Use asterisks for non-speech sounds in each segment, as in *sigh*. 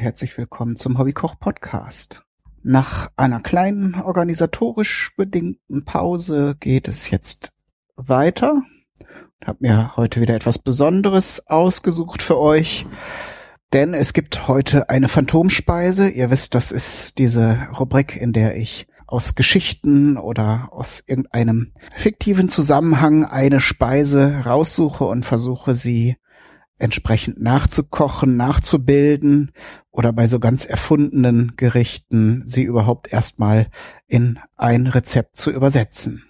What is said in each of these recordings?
Und herzlich willkommen zum Hobbykoch Podcast. Nach einer kleinen organisatorisch bedingten Pause geht es jetzt weiter. Ich habe mir heute wieder etwas Besonderes ausgesucht für euch, denn es gibt heute eine Phantomspeise. Ihr wisst, das ist diese Rubrik, in der ich aus Geschichten oder aus irgendeinem fiktiven Zusammenhang eine Speise raussuche und versuche sie entsprechend nachzukochen, nachzubilden oder bei so ganz erfundenen Gerichten sie überhaupt erstmal in ein Rezept zu übersetzen.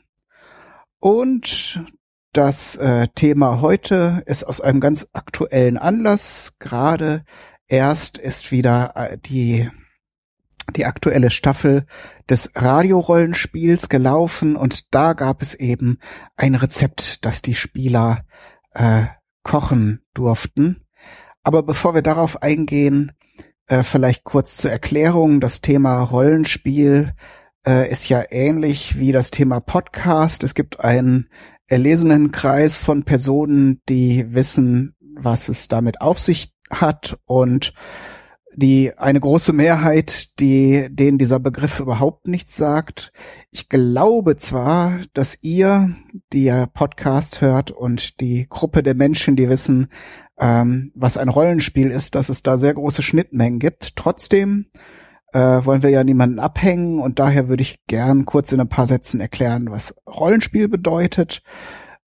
Und das äh, Thema heute ist aus einem ganz aktuellen Anlass. Gerade erst ist wieder äh, die die aktuelle Staffel des Radiorollenspiels gelaufen und da gab es eben ein Rezept, das die Spieler äh, kochen durften. Aber bevor wir darauf eingehen, äh, vielleicht kurz zur Erklärung. Das Thema Rollenspiel äh, ist ja ähnlich wie das Thema Podcast. Es gibt einen erlesenen Kreis von Personen, die wissen, was es damit auf sich hat und die eine große Mehrheit, die denen dieser Begriff überhaupt nichts sagt. Ich glaube zwar, dass ihr, die ja Podcast hört und die Gruppe der Menschen, die wissen, ähm, was ein Rollenspiel ist, dass es da sehr große Schnittmengen gibt. Trotzdem äh, wollen wir ja niemanden abhängen und daher würde ich gern kurz in ein paar Sätzen erklären, was Rollenspiel bedeutet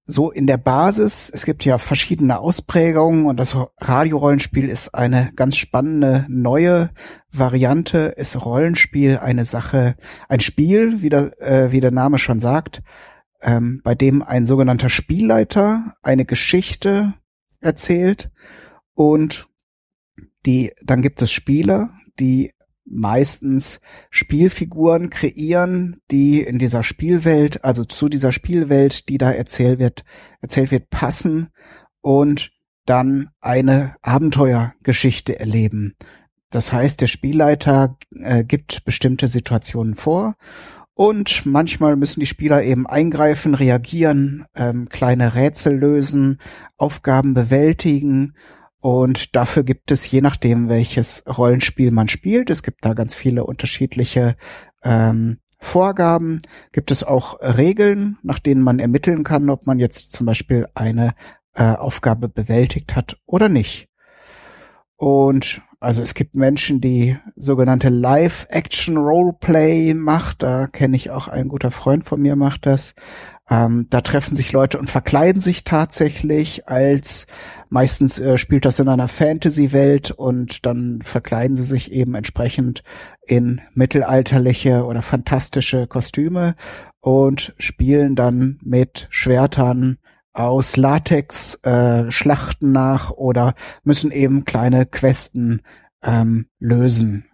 so in der Basis, es gibt ja verschiedene Ausprägungen und das Radiorollenspiel ist eine ganz spannende neue Variante. Ist Rollenspiel eine Sache, ein Spiel, wie der, äh, wie der Name schon sagt, ähm, bei dem ein sogenannter Spielleiter eine Geschichte erzählt und die, dann gibt es Spieler, die meistens Spielfiguren kreieren, die in dieser Spielwelt, also zu dieser Spielwelt, die da erzählt wird, erzählt wird, passen und dann eine Abenteuergeschichte erleben. Das heißt, der Spielleiter äh, gibt bestimmte Situationen vor und manchmal müssen die Spieler eben eingreifen, reagieren, ähm, kleine Rätsel lösen, Aufgaben bewältigen und dafür gibt es, je nachdem, welches Rollenspiel man spielt, es gibt da ganz viele unterschiedliche ähm, Vorgaben, gibt es auch Regeln, nach denen man ermitteln kann, ob man jetzt zum Beispiel eine äh, Aufgabe bewältigt hat oder nicht. Und also es gibt Menschen, die sogenannte Live-Action-Roleplay macht. Da kenne ich auch ein guter Freund von mir macht das. Ähm, da treffen sich Leute und verkleiden sich tatsächlich als meistens äh, spielt das in einer Fantasy-Welt und dann verkleiden sie sich eben entsprechend in mittelalterliche oder fantastische Kostüme und spielen dann mit Schwertern aus Latex äh, Schlachten nach oder müssen eben kleine Questen ähm, lösen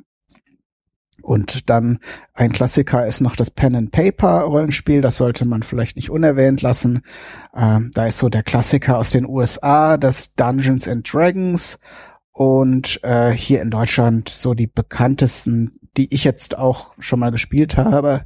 und dann ein Klassiker ist noch das Pen and Paper Rollenspiel. Das sollte man vielleicht nicht unerwähnt lassen. Ähm, da ist so der Klassiker aus den USA, das Dungeons and Dragons. Und äh, hier in Deutschland so die bekanntesten, die ich jetzt auch schon mal gespielt habe.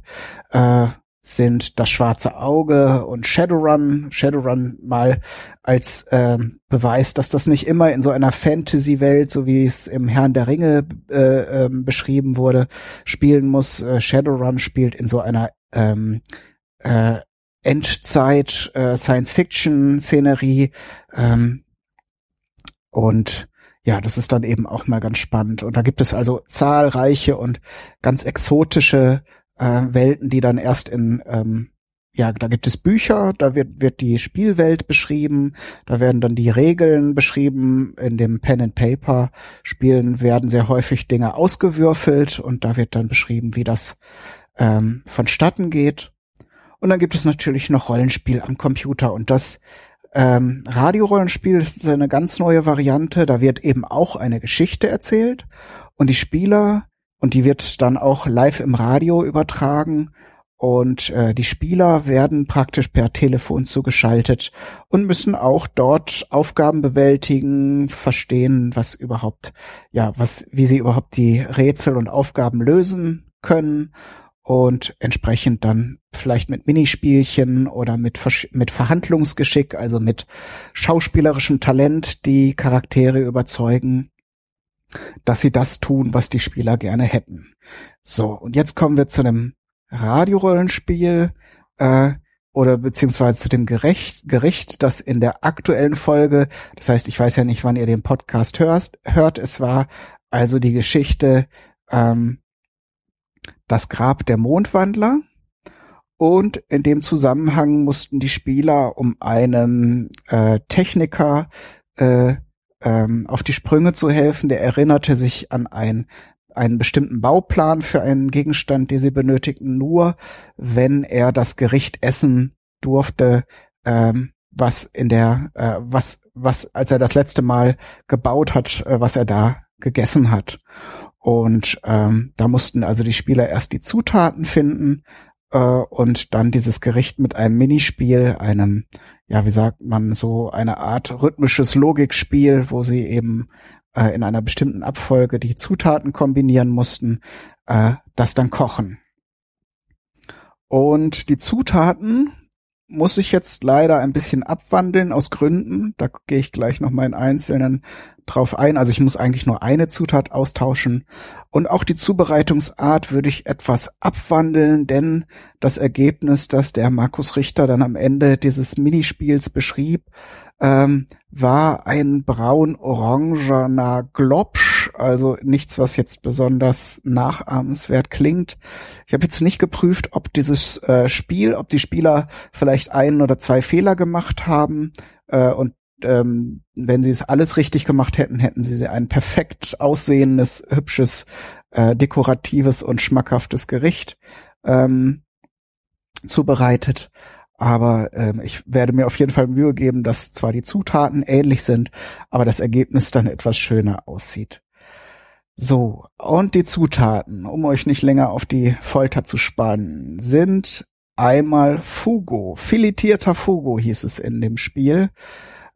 Äh, sind das schwarze Auge und Shadowrun. Shadowrun mal als ähm, Beweis, dass das nicht immer in so einer Fantasy-Welt, so wie es im Herrn der Ringe äh, äh, beschrieben wurde, spielen muss. Äh, Shadowrun spielt in so einer ähm, äh, Endzeit äh, ähm, und ja, das ist dann eben auch mal ganz spannend. Und da gibt es also zahlreiche und ganz exotische äh, Welten, die dann erst in ähm, ja, da gibt es Bücher, da wird, wird die Spielwelt beschrieben, da werden dann die Regeln beschrieben. In dem Pen and Paper Spielen werden sehr häufig Dinge ausgewürfelt und da wird dann beschrieben, wie das ähm, vonstatten geht. Und dann gibt es natürlich noch Rollenspiel am Computer und das ähm, Radiorollenspiel ist eine ganz neue Variante. Da wird eben auch eine Geschichte erzählt und die Spieler und die wird dann auch live im Radio übertragen. Und äh, die Spieler werden praktisch per Telefon zugeschaltet und müssen auch dort Aufgaben bewältigen, verstehen, was überhaupt, ja, was, wie sie überhaupt die Rätsel und Aufgaben lösen können und entsprechend dann vielleicht mit Minispielchen oder mit, mit Verhandlungsgeschick, also mit schauspielerischem Talent die Charaktere überzeugen dass sie das tun, was die Spieler gerne hätten. So, und jetzt kommen wir zu einem Radiorollenspiel äh, oder beziehungsweise zu dem Gericht, Gericht, das in der aktuellen Folge, das heißt, ich weiß ja nicht, wann ihr den Podcast hörst, hört, es war also die Geschichte ähm, Das Grab der Mondwandler. Und in dem Zusammenhang mussten die Spieler um einen äh, Techniker äh, ähm, auf die Sprünge zu helfen. Der erinnerte sich an ein, einen bestimmten Bauplan für einen Gegenstand, den sie benötigten, nur wenn er das Gericht essen durfte, ähm, was in der, äh, was, was, als er das letzte Mal gebaut hat, äh, was er da gegessen hat. Und ähm, da mussten also die Spieler erst die Zutaten finden äh, und dann dieses Gericht mit einem Minispiel, einem ja, wie sagt man, so eine Art rhythmisches Logikspiel, wo sie eben äh, in einer bestimmten Abfolge die Zutaten kombinieren mussten, äh, das dann kochen. Und die Zutaten muss ich jetzt leider ein bisschen abwandeln aus Gründen. Da gehe ich gleich noch mal in Einzelnen drauf ein. Also ich muss eigentlich nur eine Zutat austauschen. Und auch die Zubereitungsart würde ich etwas abwandeln, denn das Ergebnis, das der Markus Richter dann am Ende dieses Minispiels beschrieb, ähm, war ein braun-orangener Globsch, also nichts, was jetzt besonders nachahmenswert klingt. Ich habe jetzt nicht geprüft, ob dieses äh, Spiel, ob die Spieler vielleicht einen oder zwei Fehler gemacht haben äh, und ähm, wenn sie es alles richtig gemacht hätten, hätten sie ein perfekt aussehendes, hübsches, äh, dekoratives und schmackhaftes Gericht ähm, zubereitet. Aber ähm, ich werde mir auf jeden Fall Mühe geben, dass zwar die Zutaten ähnlich sind, aber das Ergebnis dann etwas schöner aussieht. So, und die Zutaten, um euch nicht länger auf die Folter zu spannen, sind einmal Fugo, filetierter Fugo hieß es in dem Spiel.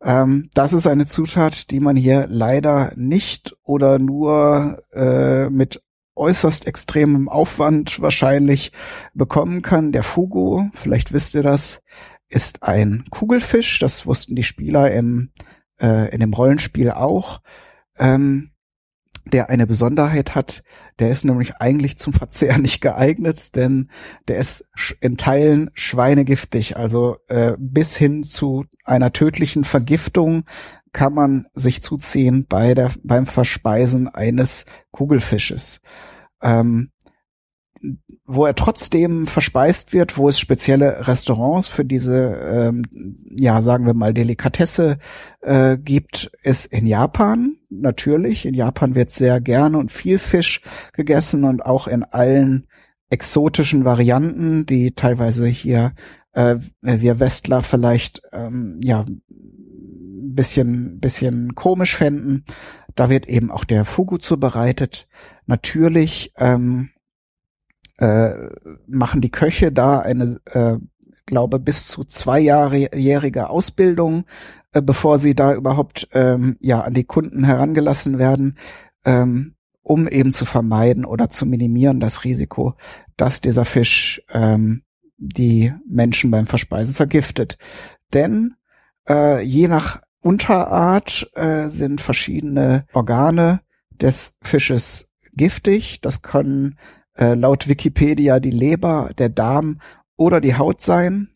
Ähm, das ist eine Zutat, die man hier leider nicht oder nur äh, mit äußerst extremem Aufwand wahrscheinlich bekommen kann. Der Fugo, vielleicht wisst ihr das, ist ein Kugelfisch. Das wussten die Spieler im, äh, in dem Rollenspiel auch. Ähm, der eine Besonderheit hat. Der ist nämlich eigentlich zum Verzehr *laughs* nicht geeignet, denn der ist in Teilen schweinegiftig. Also äh, bis hin zu einer tödlichen Vergiftung kann man sich zuziehen bei der, beim Verspeisen eines Kugelfisches. Ähm, wo er trotzdem verspeist wird, wo es spezielle Restaurants für diese, ähm, ja, sagen wir mal, Delikatesse äh, gibt, ist in Japan natürlich. In Japan wird sehr gerne und viel Fisch gegessen und auch in allen exotischen Varianten, die teilweise hier äh, wir Westler vielleicht ähm, ja bisschen bisschen komisch fänden. Da wird eben auch der Fugu zubereitet. Natürlich ähm, äh, machen die Köche da eine, äh, glaube bis zu zweijährige Ausbildung, äh, bevor sie da überhaupt ähm, ja an die Kunden herangelassen werden, ähm, um eben zu vermeiden oder zu minimieren das Risiko, dass dieser Fisch ähm, die Menschen beim Verspeisen vergiftet. Denn äh, je nach Unterart äh, sind verschiedene Organe des Fisches giftig. Das können äh, laut Wikipedia die Leber, der Darm oder die Haut sein.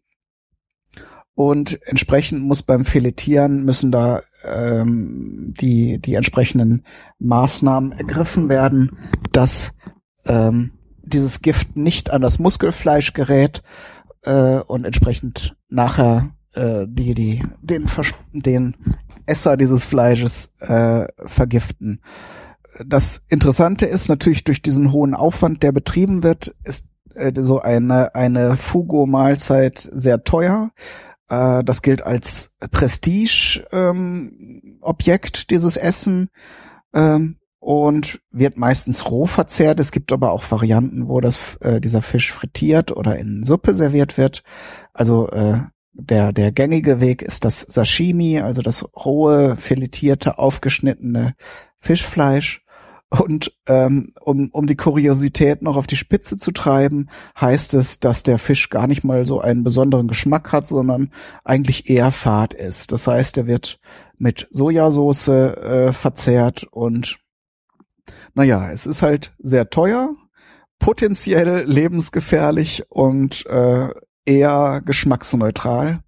Und entsprechend muss beim Filetieren müssen da ähm, die, die entsprechenden Maßnahmen ergriffen werden, dass ähm, dieses Gift nicht an das Muskelfleisch gerät äh, und entsprechend nachher äh, die, die, den, den Esser dieses Fleisches äh, vergiften das Interessante ist natürlich durch diesen hohen Aufwand, der betrieben wird, ist äh, so eine, eine Fugo-Mahlzeit sehr teuer. Äh, das gilt als Prestige-Objekt, ähm, dieses Essen. Ähm, und wird meistens roh verzehrt. Es gibt aber auch Varianten, wo das, äh, dieser Fisch frittiert oder in Suppe serviert wird. Also äh, der, der gängige Weg ist das Sashimi, also das rohe, filetierte, aufgeschnittene Fischfleisch. Und ähm, um, um die Kuriosität noch auf die Spitze zu treiben, heißt es, dass der Fisch gar nicht mal so einen besonderen Geschmack hat, sondern eigentlich eher fad ist. Das heißt, er wird mit Sojasauce äh, verzehrt und naja, es ist halt sehr teuer, potenziell lebensgefährlich und äh, eher geschmacksneutral.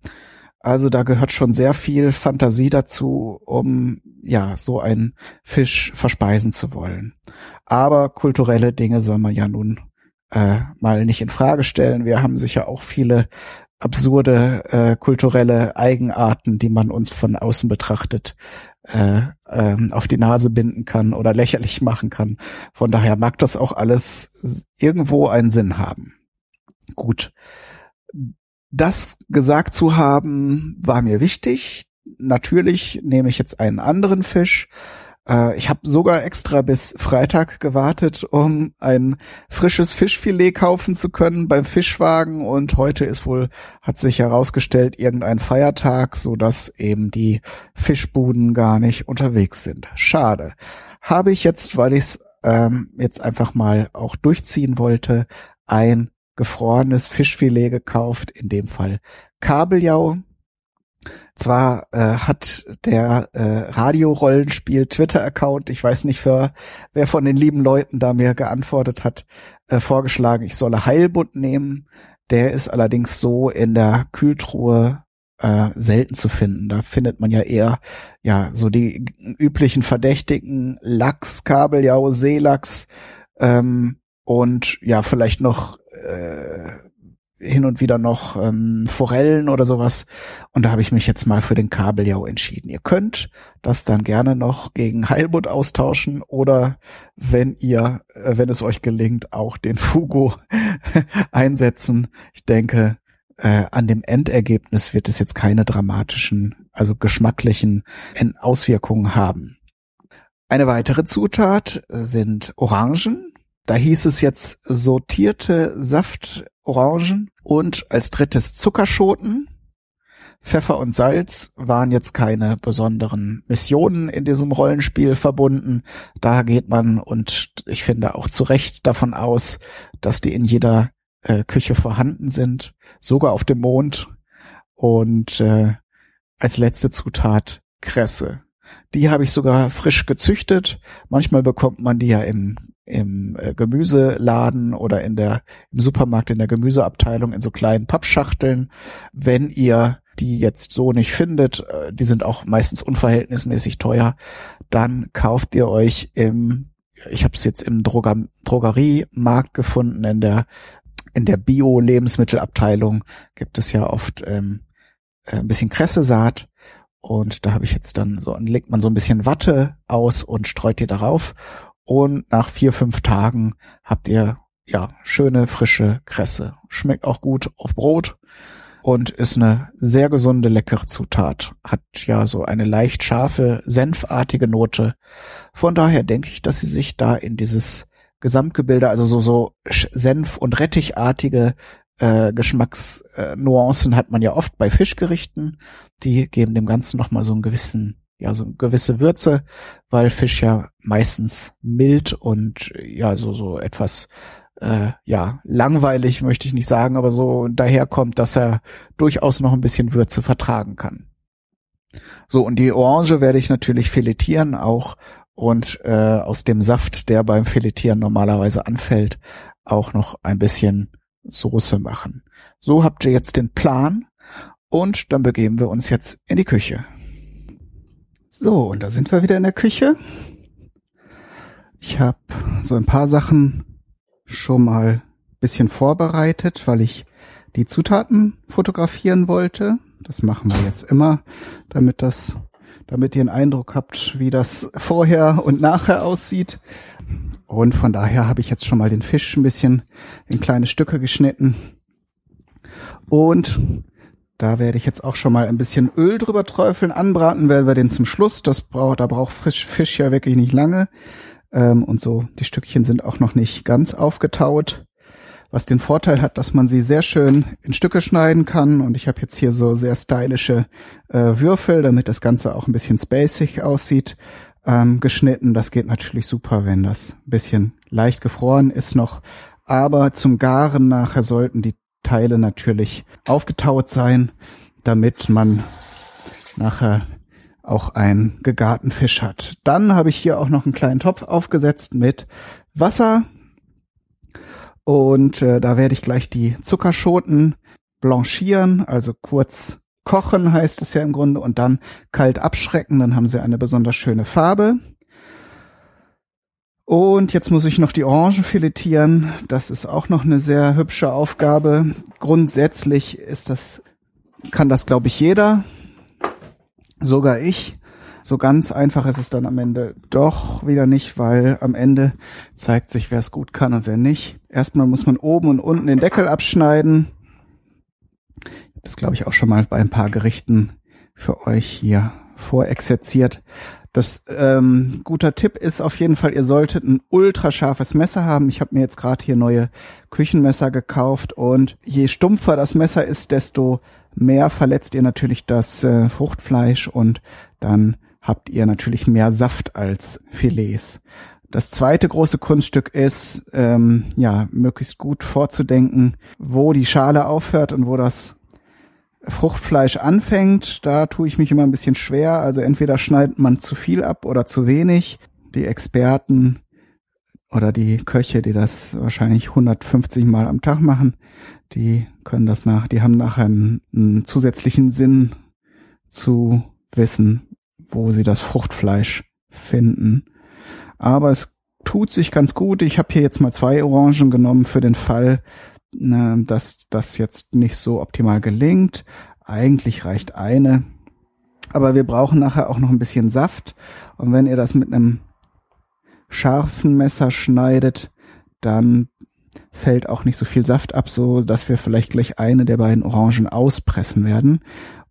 Also da gehört schon sehr viel Fantasie dazu, um ja so einen Fisch verspeisen zu wollen. Aber kulturelle Dinge soll man ja nun äh, mal nicht in Frage stellen. Wir haben sicher auch viele absurde äh, kulturelle Eigenarten, die man uns von außen betrachtet äh, ähm, auf die Nase binden kann oder lächerlich machen kann. Von daher mag das auch alles irgendwo einen Sinn haben. Gut. Das gesagt zu haben, war mir wichtig. Natürlich nehme ich jetzt einen anderen Fisch, äh, ich habe sogar extra bis Freitag gewartet, um ein frisches Fischfilet kaufen zu können beim Fischwagen und heute ist wohl, hat sich herausgestellt, irgendein Feiertag, so dass eben die Fischbuden gar nicht unterwegs sind. Schade. Habe ich jetzt, weil ich es ähm, jetzt einfach mal auch durchziehen wollte, ein gefrorenes Fischfilet gekauft, in dem Fall Kabeljau zwar äh, hat der äh, Radiorollenspiel Twitter-Account, ich weiß nicht, für, wer von den lieben Leuten da mir geantwortet hat, äh, vorgeschlagen, ich solle Heilbutt nehmen. Der ist allerdings so in der Kühltruhe äh, selten zu finden. Da findet man ja eher ja so die üblichen Verdächtigen Lachs, Kabeljau, Seelachs ähm, und ja vielleicht noch äh, hin und wieder noch ähm, Forellen oder sowas. Und da habe ich mich jetzt mal für den Kabeljau entschieden. Ihr könnt das dann gerne noch gegen Heilbutt austauschen oder wenn ihr, äh, wenn es euch gelingt, auch den Fugo *laughs* einsetzen. Ich denke, äh, an dem Endergebnis wird es jetzt keine dramatischen, also geschmacklichen Auswirkungen haben. Eine weitere Zutat sind Orangen. Da hieß es jetzt sortierte Saftorangen und als drittes Zuckerschoten. Pfeffer und Salz waren jetzt keine besonderen Missionen in diesem Rollenspiel verbunden. Da geht man und ich finde auch zu Recht davon aus, dass die in jeder äh, Küche vorhanden sind, sogar auf dem Mond. Und äh, als letzte Zutat Kresse. Die habe ich sogar frisch gezüchtet. Manchmal bekommt man die ja im im äh, Gemüseladen oder in der im Supermarkt in der Gemüseabteilung in so kleinen Pappschachteln. Wenn ihr die jetzt so nicht findet, äh, die sind auch meistens unverhältnismäßig teuer, dann kauft ihr euch im ich habe es jetzt im Droger Drogeriemarkt gefunden in der in der Bio-Lebensmittelabteilung gibt es ja oft ähm, äh, ein bisschen Kressesaat und da habe ich jetzt dann so, legt man so ein bisschen Watte aus und streut die darauf und nach vier, fünf Tagen habt ihr ja schöne, frische Kresse. Schmeckt auch gut auf Brot und ist eine sehr gesunde, leckere Zutat. Hat ja so eine leicht scharfe, senfartige Note. Von daher denke ich, dass sie sich da in dieses Gesamtgebilde, also so, so Senf- und Rettichartige äh, Geschmacksnuancen äh, hat man ja oft bei Fischgerichten. Die geben dem Ganzen nochmal so einen gewissen ja so gewisse Würze, weil Fisch ja meistens mild und ja so so etwas äh, ja langweilig möchte ich nicht sagen, aber so daherkommt, dass er durchaus noch ein bisschen Würze vertragen kann. So und die Orange werde ich natürlich filetieren auch und äh, aus dem Saft, der beim Filetieren normalerweise anfällt, auch noch ein bisschen Soße machen. So habt ihr jetzt den Plan und dann begeben wir uns jetzt in die Küche. So, und da sind wir wieder in der Küche. Ich habe so ein paar Sachen schon mal bisschen vorbereitet, weil ich die Zutaten fotografieren wollte. Das machen wir jetzt immer, damit das, damit ihr einen Eindruck habt, wie das vorher und nachher aussieht. Und von daher habe ich jetzt schon mal den Fisch ein bisschen in kleine Stücke geschnitten. Und da werde ich jetzt auch schon mal ein bisschen Öl drüber träufeln. Anbraten werden wir den zum Schluss. Das braucht, da braucht Fisch, Fisch ja wirklich nicht lange. Ähm, und so, die Stückchen sind auch noch nicht ganz aufgetaut. Was den Vorteil hat, dass man sie sehr schön in Stücke schneiden kann. Und ich habe jetzt hier so sehr stylische äh, Würfel, damit das Ganze auch ein bisschen spacig aussieht, ähm, geschnitten. Das geht natürlich super, wenn das ein bisschen leicht gefroren ist noch. Aber zum Garen nachher sollten die Teile natürlich aufgetaut sein, damit man nachher auch einen gegarten Fisch hat. Dann habe ich hier auch noch einen kleinen Topf aufgesetzt mit Wasser. Und äh, da werde ich gleich die Zuckerschoten blanchieren, also kurz kochen heißt es ja im Grunde, und dann kalt abschrecken, dann haben sie eine besonders schöne Farbe. Und jetzt muss ich noch die Orangen filetieren. Das ist auch noch eine sehr hübsche Aufgabe. Grundsätzlich ist das, kann das glaube ich jeder. Sogar ich. So ganz einfach ist es dann am Ende doch wieder nicht, weil am Ende zeigt sich, wer es gut kann und wer nicht. Erstmal muss man oben und unten den Deckel abschneiden. Das glaube ich auch schon mal bei ein paar Gerichten für euch hier vorexerziert. Das ähm, guter Tipp ist auf jeden Fall, ihr solltet ein ultrascharfes Messer haben. Ich habe mir jetzt gerade hier neue Küchenmesser gekauft und je stumpfer das Messer ist, desto mehr verletzt ihr natürlich das äh, Fruchtfleisch und dann habt ihr natürlich mehr Saft als Filets. Das zweite große Kunststück ist, ähm, ja, möglichst gut vorzudenken, wo die Schale aufhört und wo das Fruchtfleisch anfängt, da tue ich mich immer ein bisschen schwer. Also entweder schneidet man zu viel ab oder zu wenig. Die Experten oder die Köche, die das wahrscheinlich 150 Mal am Tag machen, die können das nach, die haben nachher einen, einen zusätzlichen Sinn zu wissen, wo sie das Fruchtfleisch finden. Aber es tut sich ganz gut. Ich habe hier jetzt mal zwei Orangen genommen für den Fall, äh, dass das jetzt nicht so optimal gelingt. Eigentlich reicht eine. Aber wir brauchen nachher auch noch ein bisschen Saft. Und wenn ihr das mit einem scharfen Messer schneidet, dann fällt auch nicht so viel Saft ab, so dass wir vielleicht gleich eine der beiden Orangen auspressen werden,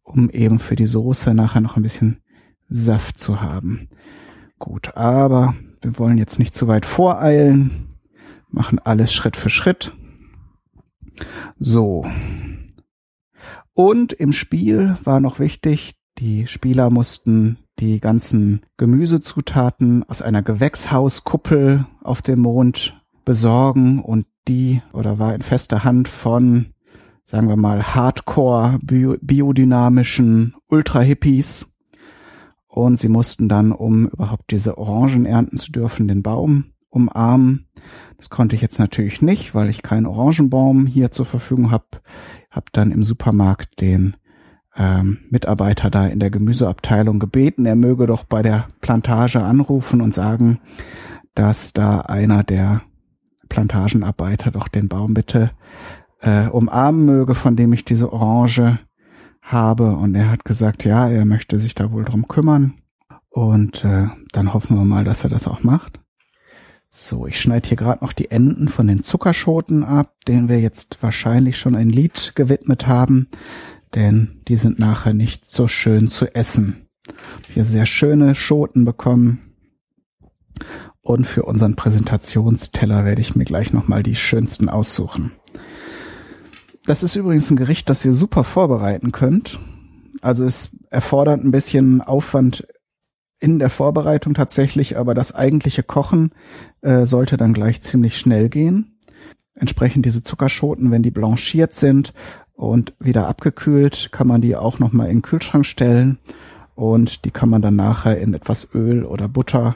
um eben für die Soße nachher noch ein bisschen Saft zu haben. Gut, aber wir wollen jetzt nicht zu weit voreilen, machen alles Schritt für Schritt. So. Und im Spiel war noch wichtig, die Spieler mussten die ganzen Gemüsezutaten aus einer Gewächshauskuppel auf dem Mond besorgen und die oder war in fester Hand von, sagen wir mal, Hardcore biodynamischen Ultra-Hippies. Und sie mussten dann, um überhaupt diese Orangen ernten zu dürfen, den Baum umarmen. Das konnte ich jetzt natürlich nicht, weil ich keinen Orangenbaum hier zur Verfügung habe. Hab dann im Supermarkt den ähm, Mitarbeiter da in der Gemüseabteilung gebeten, er möge doch bei der Plantage anrufen und sagen, dass da einer der Plantagenarbeiter doch den Baum bitte äh, umarmen möge, von dem ich diese Orange habe. Und er hat gesagt, ja, er möchte sich da wohl drum kümmern. Und äh, dann hoffen wir mal, dass er das auch macht. So, ich schneide hier gerade noch die Enden von den Zuckerschoten ab, denen wir jetzt wahrscheinlich schon ein Lied gewidmet haben, denn die sind nachher nicht so schön zu essen. Hier sehr schöne Schoten bekommen. Und für unseren Präsentationsteller werde ich mir gleich nochmal die schönsten aussuchen. Das ist übrigens ein Gericht, das ihr super vorbereiten könnt. Also es erfordert ein bisschen Aufwand in der Vorbereitung tatsächlich, aber das eigentliche Kochen äh, sollte dann gleich ziemlich schnell gehen. Entsprechend diese Zuckerschoten, wenn die blanchiert sind und wieder abgekühlt, kann man die auch nochmal in den Kühlschrank stellen und die kann man dann nachher in etwas Öl oder Butter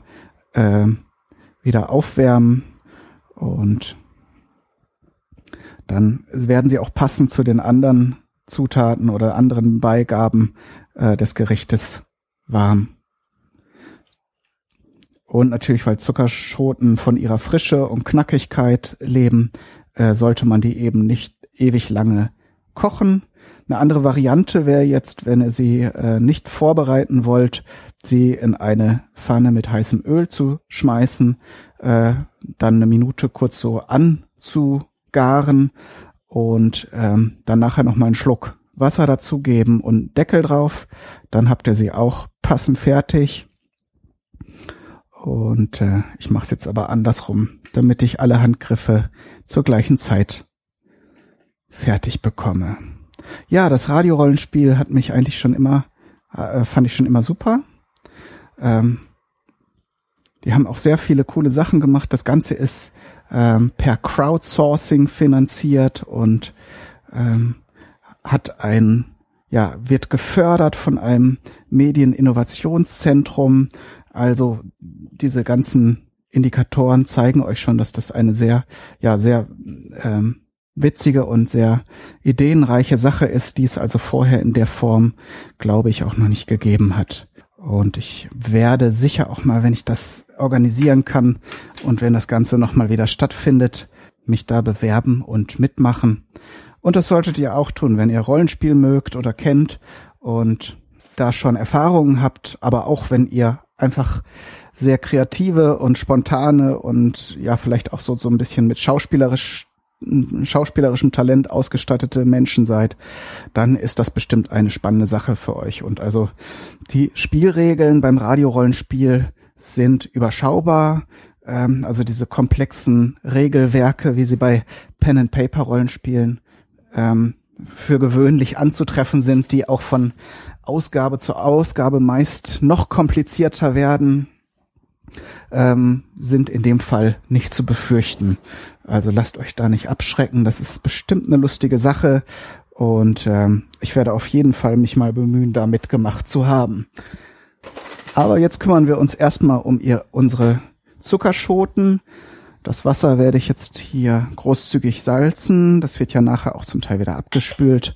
äh, wieder aufwärmen und dann werden sie auch passend zu den anderen Zutaten oder anderen Beigaben äh, des Gerichtes warm. Und natürlich, weil Zuckerschoten von ihrer Frische und Knackigkeit leben, äh, sollte man die eben nicht ewig lange kochen. Eine andere Variante wäre jetzt, wenn ihr sie äh, nicht vorbereiten wollt, sie in eine Pfanne mit heißem Öl zu schmeißen, äh, dann eine Minute kurz so anzugaren und ähm, dann nachher noch mal einen Schluck Wasser dazugeben und Deckel drauf. Dann habt ihr sie auch passend fertig und äh, ich mache es jetzt aber andersrum, damit ich alle Handgriffe zur gleichen Zeit fertig bekomme. Ja, das Radiorollenspiel hat mich eigentlich schon immer, äh, fand ich schon immer super. Ähm, die haben auch sehr viele coole Sachen gemacht. Das Ganze ist ähm, per Crowdsourcing finanziert und ähm, hat ein ja, wird gefördert von einem Medieninnovationszentrum. Also diese ganzen Indikatoren zeigen euch schon, dass das eine sehr, ja, sehr ähm, witzige und sehr ideenreiche Sache ist, die es also vorher in der Form, glaube ich, auch noch nicht gegeben hat. Und ich werde sicher auch mal, wenn ich das organisieren kann und wenn das Ganze nochmal wieder stattfindet, mich da bewerben und mitmachen. Und das solltet ihr auch tun, wenn ihr Rollenspiel mögt oder kennt und da schon Erfahrungen habt, aber auch wenn ihr einfach sehr kreative und spontane und ja vielleicht auch so so ein bisschen mit schauspielerisch schauspielerischem Talent ausgestattete Menschen seid, dann ist das bestimmt eine spannende Sache für euch. Und also die Spielregeln beim Radiorollenspiel sind überschaubar. Ähm, also diese komplexen Regelwerke, wie sie bei Pen and Paper Rollenspielen ähm, für gewöhnlich anzutreffen sind, die auch von Ausgabe zu Ausgabe meist noch komplizierter werden, ähm, sind in dem Fall nicht zu befürchten. Also lasst euch da nicht abschrecken. Das ist bestimmt eine lustige Sache und ähm, ich werde auf jeden Fall mich mal bemühen, da mitgemacht zu haben. Aber jetzt kümmern wir uns erstmal um ihr, unsere Zuckerschoten. Das Wasser werde ich jetzt hier großzügig salzen. Das wird ja nachher auch zum Teil wieder abgespült.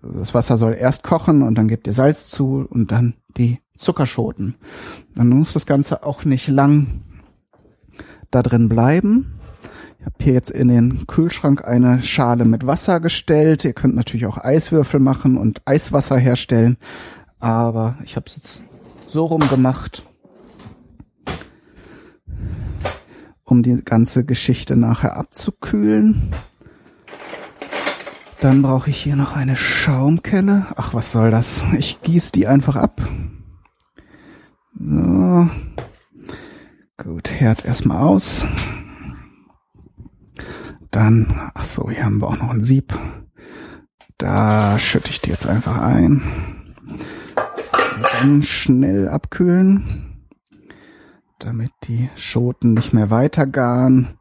Das Wasser soll erst kochen und dann gebt ihr Salz zu und dann die Zuckerschoten. Dann muss das Ganze auch nicht lang da drin bleiben. Ich habe hier jetzt in den Kühlschrank eine Schale mit Wasser gestellt. Ihr könnt natürlich auch Eiswürfel machen und Eiswasser herstellen. Aber ich habe es jetzt so rum gemacht. Um die ganze Geschichte nachher abzukühlen. Dann brauche ich hier noch eine Schaumkelle. Ach, was soll das? Ich gieße die einfach ab. So. Gut, Herd erstmal aus. Dann, ach so, hier haben wir auch noch ein Sieb. Da schütte ich die jetzt einfach ein. So, dann schnell abkühlen damit die Schoten nicht mehr weiter garen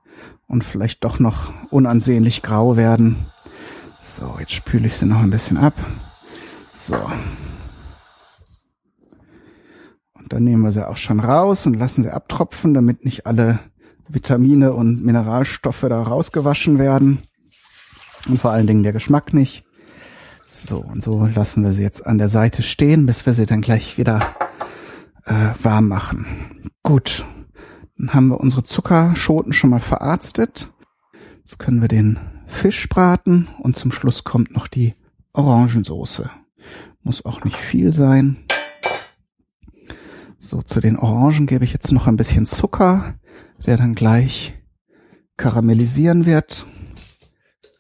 und vielleicht doch noch unansehnlich grau werden. So, jetzt spüle ich sie noch ein bisschen ab. So. Und dann nehmen wir sie auch schon raus und lassen sie abtropfen, damit nicht alle Vitamine und Mineralstoffe da rausgewaschen werden. Und vor allen Dingen der Geschmack nicht. So, und so lassen wir sie jetzt an der Seite stehen, bis wir sie dann gleich wieder äh, warm machen. Gut, dann haben wir unsere Zuckerschoten schon mal verarztet. Jetzt können wir den Fisch braten und zum Schluss kommt noch die Orangensoße. Muss auch nicht viel sein. So, zu den Orangen gebe ich jetzt noch ein bisschen Zucker, der dann gleich karamellisieren wird.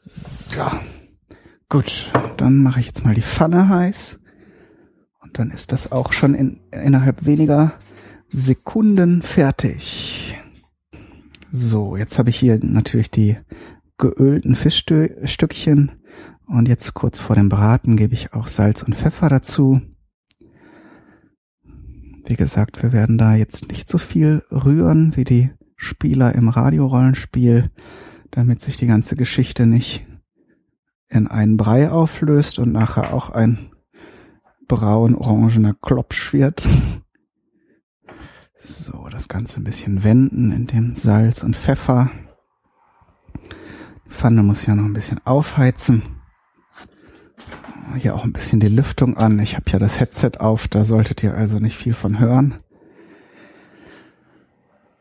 So. Gut, dann mache ich jetzt mal die Pfanne heiß. Und dann ist das auch schon in, innerhalb weniger Sekunden fertig. So, jetzt habe ich hier natürlich die geölten Fischstückchen und jetzt kurz vor dem Braten gebe ich auch Salz und Pfeffer dazu. Wie gesagt, wir werden da jetzt nicht so viel rühren wie die Spieler im Radiorollenspiel, damit sich die ganze Geschichte nicht in einen Brei auflöst und nachher auch ein braun-orangener Klopsch wird. So, das Ganze ein bisschen wenden in dem Salz und Pfeffer. Die Pfanne muss ja noch ein bisschen aufheizen. Hier auch ein bisschen die Lüftung an. Ich habe ja das Headset auf, da solltet ihr also nicht viel von hören.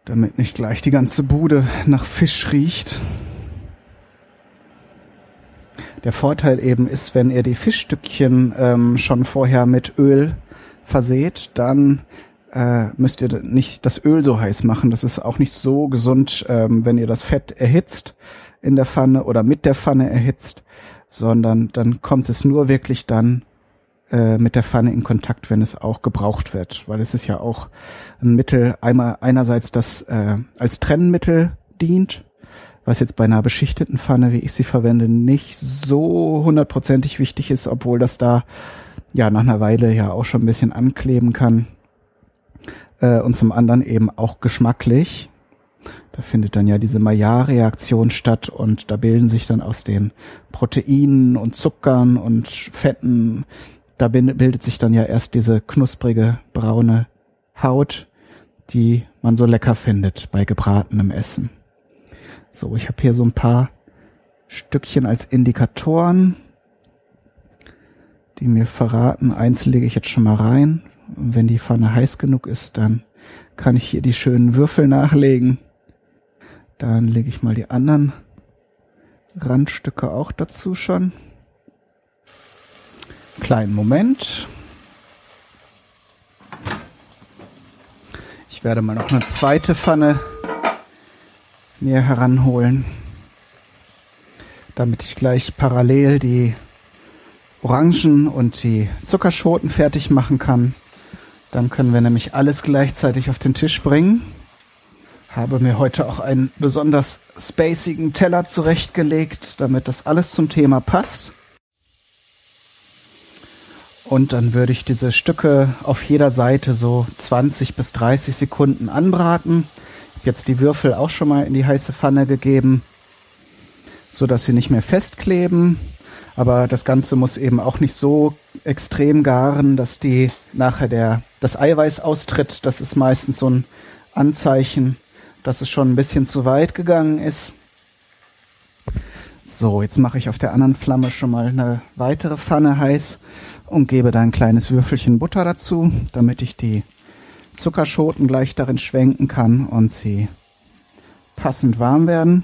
Damit nicht gleich die ganze Bude nach Fisch riecht. Der Vorteil eben ist, wenn ihr die Fischstückchen ähm, schon vorher mit Öl verseht, dann äh, müsst ihr nicht das Öl so heiß machen. Das ist auch nicht so gesund, ähm, wenn ihr das Fett erhitzt in der Pfanne oder mit der Pfanne erhitzt, sondern dann kommt es nur wirklich dann äh, mit der Pfanne in Kontakt, wenn es auch gebraucht wird, weil es ist ja auch ein Mittel, einmal einerseits das äh, als Trennmittel dient, was jetzt bei einer beschichteten Pfanne, wie ich sie verwende, nicht so hundertprozentig wichtig ist, obwohl das da ja nach einer Weile ja auch schon ein bisschen ankleben kann äh, und zum anderen eben auch geschmacklich. Da findet dann ja diese Maillard-Reaktion statt und da bilden sich dann aus den Proteinen und Zuckern und Fetten da bildet sich dann ja erst diese knusprige braune Haut, die man so lecker findet bei gebratenem Essen. So, ich habe hier so ein paar Stückchen als Indikatoren, die mir verraten, eins lege ich jetzt schon mal rein. Wenn die Pfanne heiß genug ist, dann kann ich hier die schönen Würfel nachlegen. Dann lege ich mal die anderen Randstücke auch dazu schon. Kleinen Moment. Ich werde mal noch eine zweite Pfanne mir heranholen, damit ich gleich parallel die Orangen und die Zuckerschoten fertig machen kann. Dann können wir nämlich alles gleichzeitig auf den Tisch bringen. Habe mir heute auch einen besonders spacigen Teller zurechtgelegt, damit das alles zum Thema passt. Und dann würde ich diese Stücke auf jeder Seite so 20 bis 30 Sekunden anbraten. Ich habe jetzt die Würfel auch schon mal in die heiße Pfanne gegeben, so dass sie nicht mehr festkleben. Aber das Ganze muss eben auch nicht so extrem garen, dass die nachher der, das Eiweiß austritt. Das ist meistens so ein Anzeichen, dass es schon ein bisschen zu weit gegangen ist. So, jetzt mache ich auf der anderen Flamme schon mal eine weitere Pfanne heiß und gebe da ein kleines Würfelchen Butter dazu, damit ich die Zuckerschoten gleich darin schwenken kann und sie passend warm werden.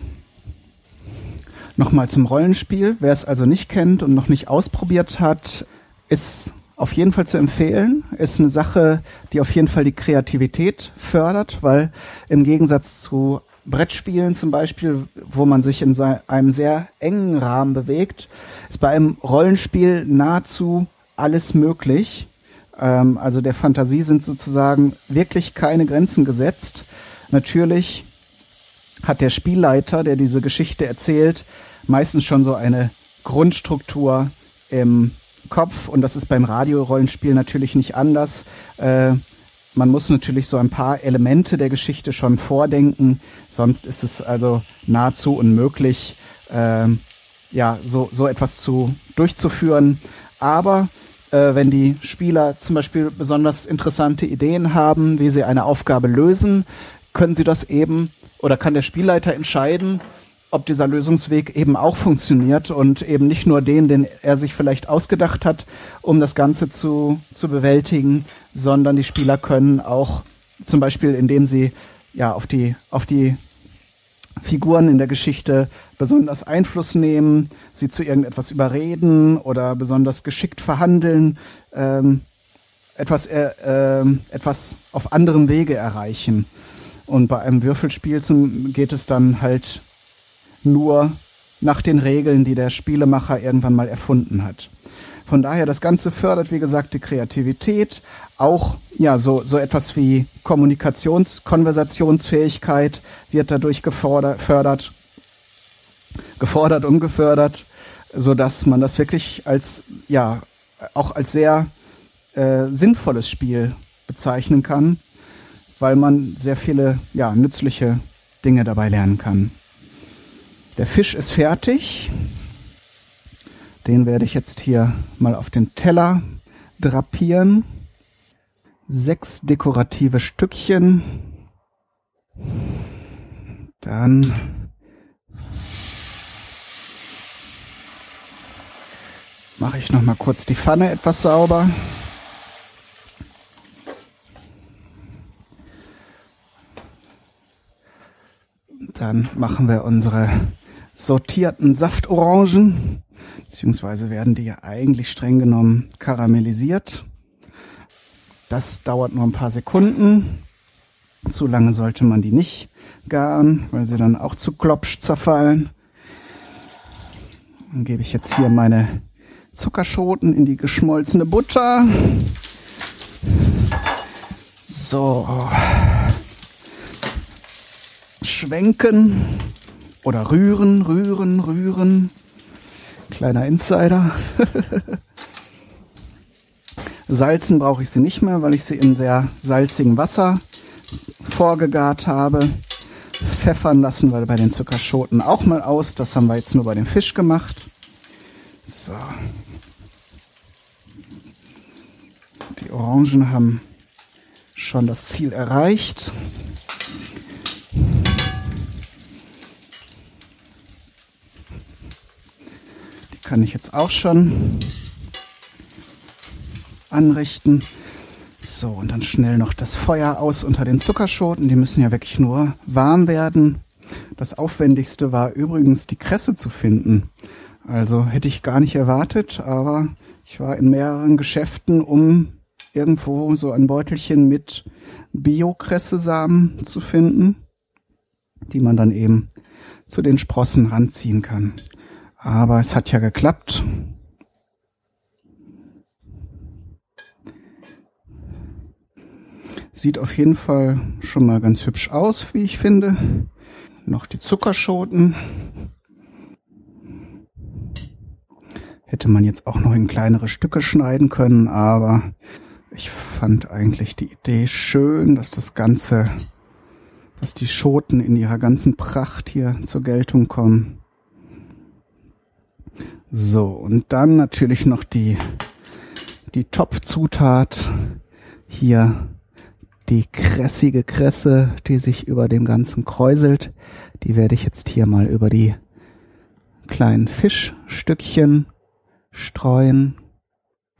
Nochmal zum Rollenspiel. Wer es also nicht kennt und noch nicht ausprobiert hat, ist auf jeden Fall zu empfehlen. Ist eine Sache, die auf jeden Fall die Kreativität fördert, weil im Gegensatz zu Brettspielen zum Beispiel, wo man sich in einem sehr engen Rahmen bewegt, ist bei einem Rollenspiel nahezu alles möglich. Ähm, also der Fantasie sind sozusagen wirklich keine Grenzen gesetzt. Natürlich hat der Spielleiter, der diese Geschichte erzählt, meistens schon so eine Grundstruktur im Kopf und das ist beim Radiorollenspiel natürlich nicht anders. Äh, man muss natürlich so ein paar Elemente der Geschichte schon vordenken, sonst ist es also nahezu unmöglich, äh, ja, so, so etwas zu durchzuführen. Aber äh, wenn die Spieler zum Beispiel besonders interessante Ideen haben, wie sie eine Aufgabe lösen, können sie das eben oder kann der Spielleiter entscheiden, ob dieser Lösungsweg eben auch funktioniert und eben nicht nur den, den er sich vielleicht ausgedacht hat, um das Ganze zu, zu bewältigen, sondern die Spieler können auch zum Beispiel, indem sie ja auf die, auf die Figuren in der Geschichte besonders Einfluss nehmen, sie zu irgendetwas überreden oder besonders geschickt verhandeln, ähm, etwas, äh, äh, etwas auf anderem Wege erreichen. Und bei einem Würfelspiel zum, geht es dann halt nur nach den Regeln, die der Spielemacher irgendwann mal erfunden hat. Von daher, das Ganze fördert, wie gesagt, die Kreativität, auch ja so so etwas wie Kommunikations Konversationsfähigkeit wird dadurch gefordert gefordert und gefördert so dass man das wirklich als ja auch als sehr äh, sinnvolles Spiel bezeichnen kann weil man sehr viele ja nützliche Dinge dabei lernen kann der Fisch ist fertig den werde ich jetzt hier mal auf den Teller drapieren sechs dekorative Stückchen. Dann mache ich noch mal kurz die Pfanne etwas sauber. Dann machen wir unsere sortierten Saftorangen, beziehungsweise werden die ja eigentlich streng genommen karamellisiert. Das dauert nur ein paar Sekunden. Zu lange sollte man die nicht garen, weil sie dann auch zu klopsch zerfallen. Dann gebe ich jetzt hier meine Zuckerschoten in die geschmolzene Butter. So. Schwenken oder rühren, rühren, rühren. Kleiner Insider. *laughs* Salzen brauche ich sie nicht mehr, weil ich sie in sehr salzigem Wasser vorgegart habe. Pfeffern lassen wir bei den Zuckerschoten auch mal aus. Das haben wir jetzt nur bei dem Fisch gemacht. So. Die Orangen haben schon das Ziel erreicht. Kann ich jetzt auch schon anrichten. So, und dann schnell noch das Feuer aus unter den Zuckerschoten. Die müssen ja wirklich nur warm werden. Das Aufwendigste war übrigens die Kresse zu finden. Also hätte ich gar nicht erwartet, aber ich war in mehreren Geschäften, um irgendwo so ein Beutelchen mit Bio-Kresse-Samen zu finden, die man dann eben zu den Sprossen ranziehen kann. Aber es hat ja geklappt. Sieht auf jeden Fall schon mal ganz hübsch aus, wie ich finde. Noch die Zuckerschoten. Hätte man jetzt auch noch in kleinere Stücke schneiden können, aber ich fand eigentlich die Idee schön, dass das Ganze, dass die Schoten in ihrer ganzen Pracht hier zur Geltung kommen. So, und dann natürlich noch die, die Top-Zutat hier die krässige Kresse, die sich über dem Ganzen kräuselt, die werde ich jetzt hier mal über die kleinen Fischstückchen streuen.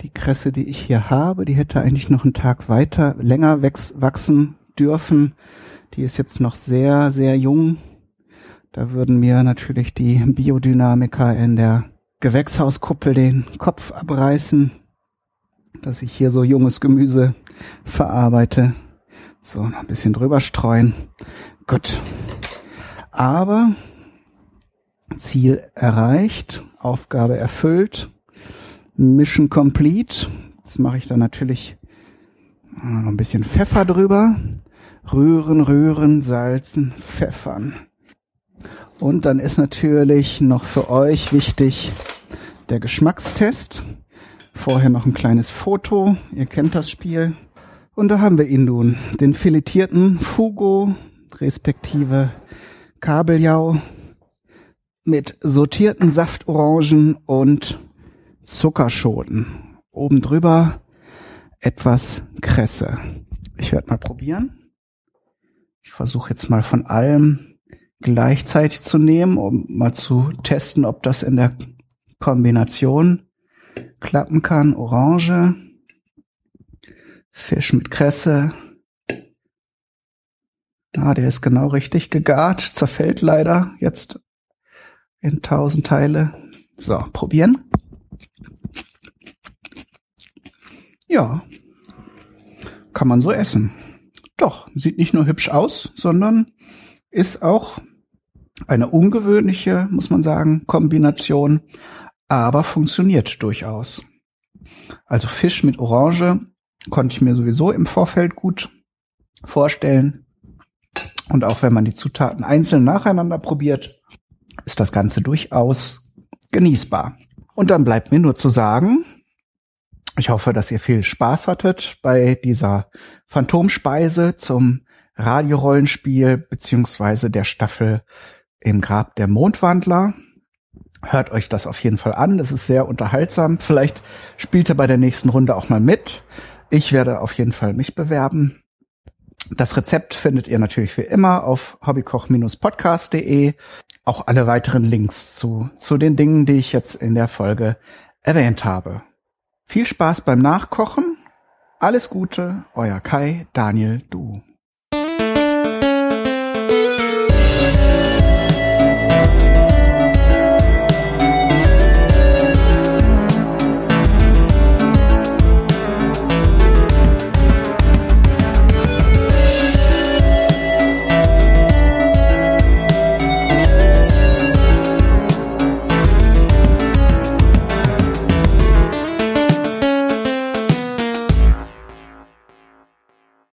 Die Kresse, die ich hier habe, die hätte eigentlich noch einen Tag weiter, länger wachsen dürfen. Die ist jetzt noch sehr, sehr jung. Da würden mir natürlich die Biodynamiker in der Gewächshauskuppel den Kopf abreißen, dass ich hier so junges Gemüse verarbeite. So, noch ein bisschen drüber streuen. Gut. Aber Ziel erreicht, Aufgabe erfüllt, Mission complete. Jetzt mache ich da natürlich noch ein bisschen Pfeffer drüber. Rühren, rühren, salzen, pfeffern. Und dann ist natürlich noch für euch wichtig der Geschmackstest. Vorher noch ein kleines Foto. Ihr kennt das Spiel. Und da haben wir ihn nun, den filetierten Fugo, respektive Kabeljau mit sortierten Saftorangen und Zuckerschoten. Oben drüber etwas Kresse. Ich werde mal probieren. Ich versuche jetzt mal von allem gleichzeitig zu nehmen, um mal zu testen, ob das in der Kombination klappen kann. Orange, Fisch mit Kresse. Ah, der ist genau richtig gegart, zerfällt leider jetzt in tausend Teile. So, probieren. Ja, kann man so essen. Doch, sieht nicht nur hübsch aus, sondern ist auch eine ungewöhnliche, muss man sagen, Kombination, aber funktioniert durchaus. Also Fisch mit Orange konnte ich mir sowieso im Vorfeld gut vorstellen. Und auch wenn man die Zutaten einzeln nacheinander probiert, ist das Ganze durchaus genießbar. Und dann bleibt mir nur zu sagen, ich hoffe, dass ihr viel Spaß hattet bei dieser Phantomspeise zum Radiorollenspiel beziehungsweise der Staffel im Grab der Mondwandler. Hört euch das auf jeden Fall an. Das ist sehr unterhaltsam. Vielleicht spielt ihr bei der nächsten Runde auch mal mit. Ich werde auf jeden Fall mich bewerben. Das Rezept findet ihr natürlich wie immer auf hobbykoch-podcast.de. Auch alle weiteren Links zu, zu den Dingen, die ich jetzt in der Folge erwähnt habe. Viel Spaß beim Nachkochen. Alles Gute, euer Kai, Daniel, du.